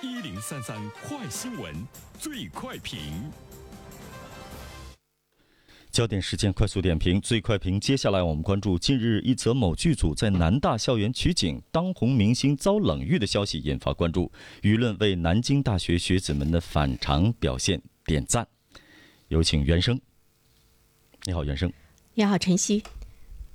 一零三三快新闻，最快评。焦点事件快速点评，最快评。接下来我们关注近日一则某剧组在南大校园取景，当红明星遭冷遇的消息引发关注，舆论为南京大学学子们的反常表现点赞。有请袁生。你好，袁生。你好，晨曦。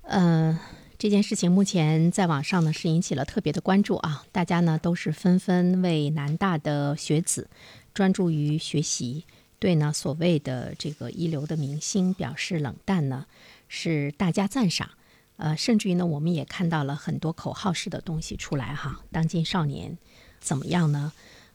呃，这件事情目前在网上呢是引起了特别的关注啊，大家呢都是纷纷为南大的学子专注于学习。对呢，所谓的这个一流的明星表示冷淡呢，是大家赞赏，呃，甚至于呢，我们也看到了很多口号式的东西出来哈。当今少年怎么样呢？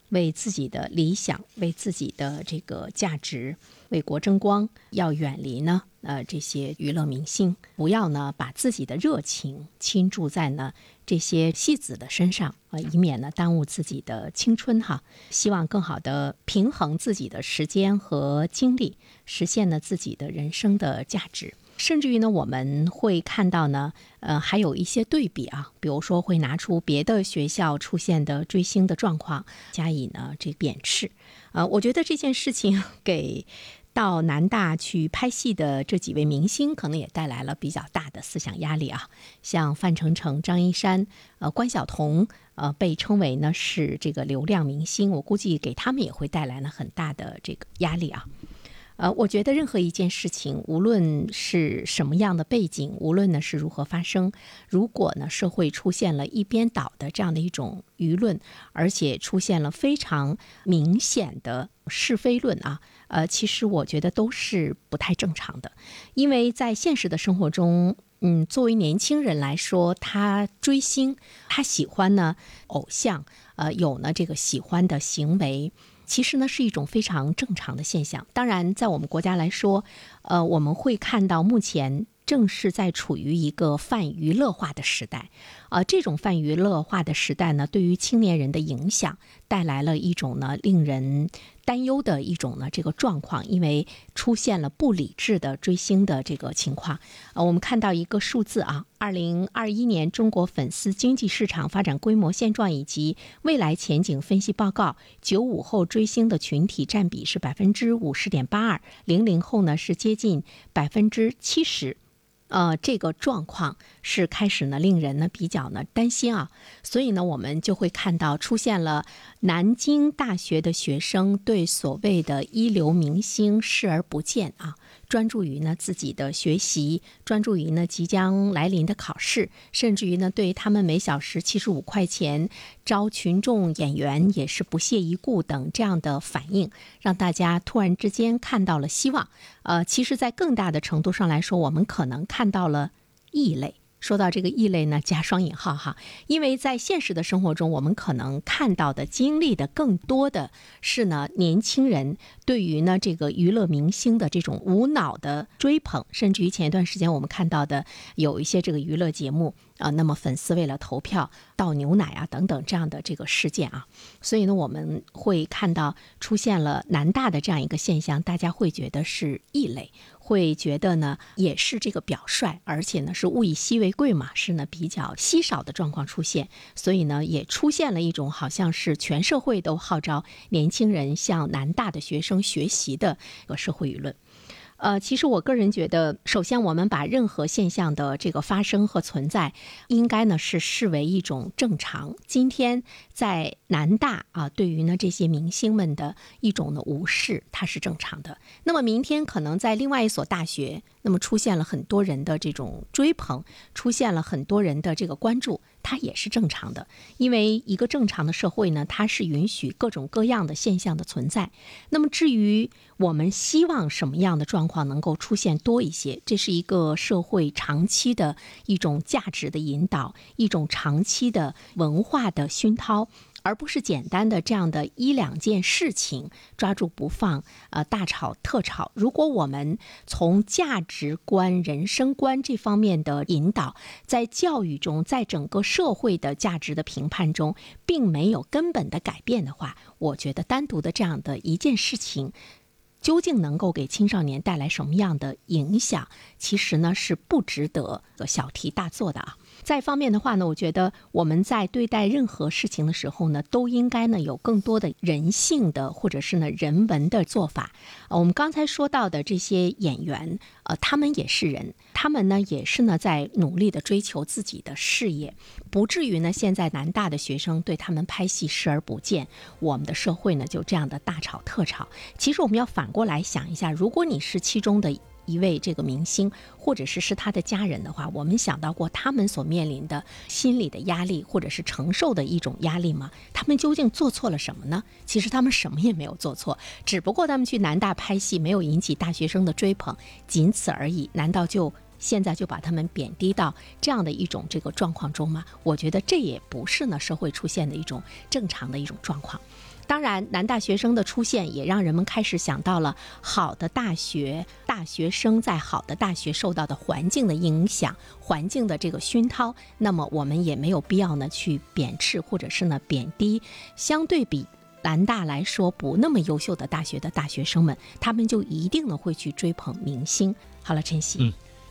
为自己的理想，为自己的这个价值，为国争光，要远离呢呃这些娱乐明星，不要呢把自己的热情倾注在呢这些戏子的身上啊，以免呢耽误自己的青春哈。希望更好的平衡自己的时间和精力，实现呢自己的人生的价值。甚至于呢，我们会看到呢，呃，还有一些对比啊，比如说会拿出别的学校出现的追星的状况加以呢这贬斥，呃，我觉得这件事情给到南大去拍戏的这几位明星可能也带来了比较大的思想压力啊，像范丞丞、张一山、呃关晓彤，呃被称为呢是这个流量明星，我估计给他们也会带来了很大的这个压力啊。呃，我觉得任何一件事情，无论是什么样的背景，无论呢是如何发生，如果呢社会出现了一边倒的这样的一种舆论，而且出现了非常明显的是非论啊，呃，其实我觉得都是不太正常的，因为在现实的生活中，嗯，作为年轻人来说，他追星，他喜欢呢偶像，呃，有呢这个喜欢的行为。其实呢，是一种非常正常的现象。当然，在我们国家来说，呃，我们会看到目前正是在处于一个泛娱乐化的时代。呃，这种泛娱乐化的时代呢，对于青年人的影响带来了一种呢令人担忧的一种呢这个状况，因为出现了不理智的追星的这个情况。呃，我们看到一个数字啊，二零二一年中国粉丝经济市场发展规模现状以及未来前景分析报告，九五后追星的群体占比是百分之五十点八二，零零后呢是接近百分之七十。呃，这个状况是开始呢，令人呢比较呢担心啊，所以呢，我们就会看到出现了南京大学的学生对所谓的一流明星视而不见啊。专注于呢自己的学习，专注于呢即将来临的考试，甚至于呢对他们每小时七十五块钱招群众演员也是不屑一顾等这样的反应，让大家突然之间看到了希望。呃，其实，在更大的程度上来说，我们可能看到了异类。说到这个异类呢，加双引号哈，因为在现实的生活中，我们可能看到的、经历的更多的是呢，年轻人对于呢这个娱乐明星的这种无脑的追捧，甚至于前一段时间我们看到的有一些这个娱乐节目啊，那么粉丝为了投票倒牛奶啊等等这样的这个事件啊，所以呢，我们会看到出现了南大的这样一个现象，大家会觉得是异类。会觉得呢，也是这个表率，而且呢是物以稀为贵嘛，是呢比较稀少的状况出现，所以呢也出现了一种好像是全社会都号召年轻人向南大的学生学习的一个社会舆论。呃，其实我个人觉得，首先我们把任何现象的这个发生和存在，应该呢是视为一种正常。今天在南大啊，对于呢这些明星们的一种的无视，它是正常的。那么明天可能在另外一所大学，那么出现了很多人的这种追捧，出现了很多人的这个关注。它也是正常的，因为一个正常的社会呢，它是允许各种各样的现象的存在。那么，至于我们希望什么样的状况能够出现多一些，这是一个社会长期的一种价值的引导，一种长期的文化的熏陶。而不是简单的这样的一两件事情抓住不放，呃，大吵特吵。如果我们从价值观、人生观这方面的引导，在教育中，在整个社会的价值的评判中，并没有根本的改变的话，我觉得单独的这样的一件事情，究竟能够给青少年带来什么样的影响，其实呢是不值得小题大做的啊。再一方面的话呢，我觉得我们在对待任何事情的时候呢，都应该呢有更多的人性的或者是呢人文的做法。呃，我们刚才说到的这些演员，呃，他们也是人，他们呢也是呢在努力的追求自己的事业，不至于呢现在南大的学生对他们拍戏视而不见，我们的社会呢就这样的大吵特吵。其实我们要反过来想一下，如果你是其中的。一位这个明星，或者是是他的家人的话，我们想到过他们所面临的心理的压力，或者是承受的一种压力吗？他们究竟做错了什么呢？其实他们什么也没有做错，只不过他们去南大拍戏没有引起大学生的追捧，仅此而已。难道就现在就把他们贬低到这样的一种这个状况中吗？我觉得这也不是呢社会出现的一种正常的一种状况。当然，男大学生的出现也让人们开始想到了好的大学，大学生在好的大学受到的环境的影响，环境的这个熏陶。那么，我们也没有必要呢去贬斥或者是呢贬低相对比南大来说不那么优秀的大学的大学生们，他们就一定呢会去追捧明星。好了，晨曦，嗯，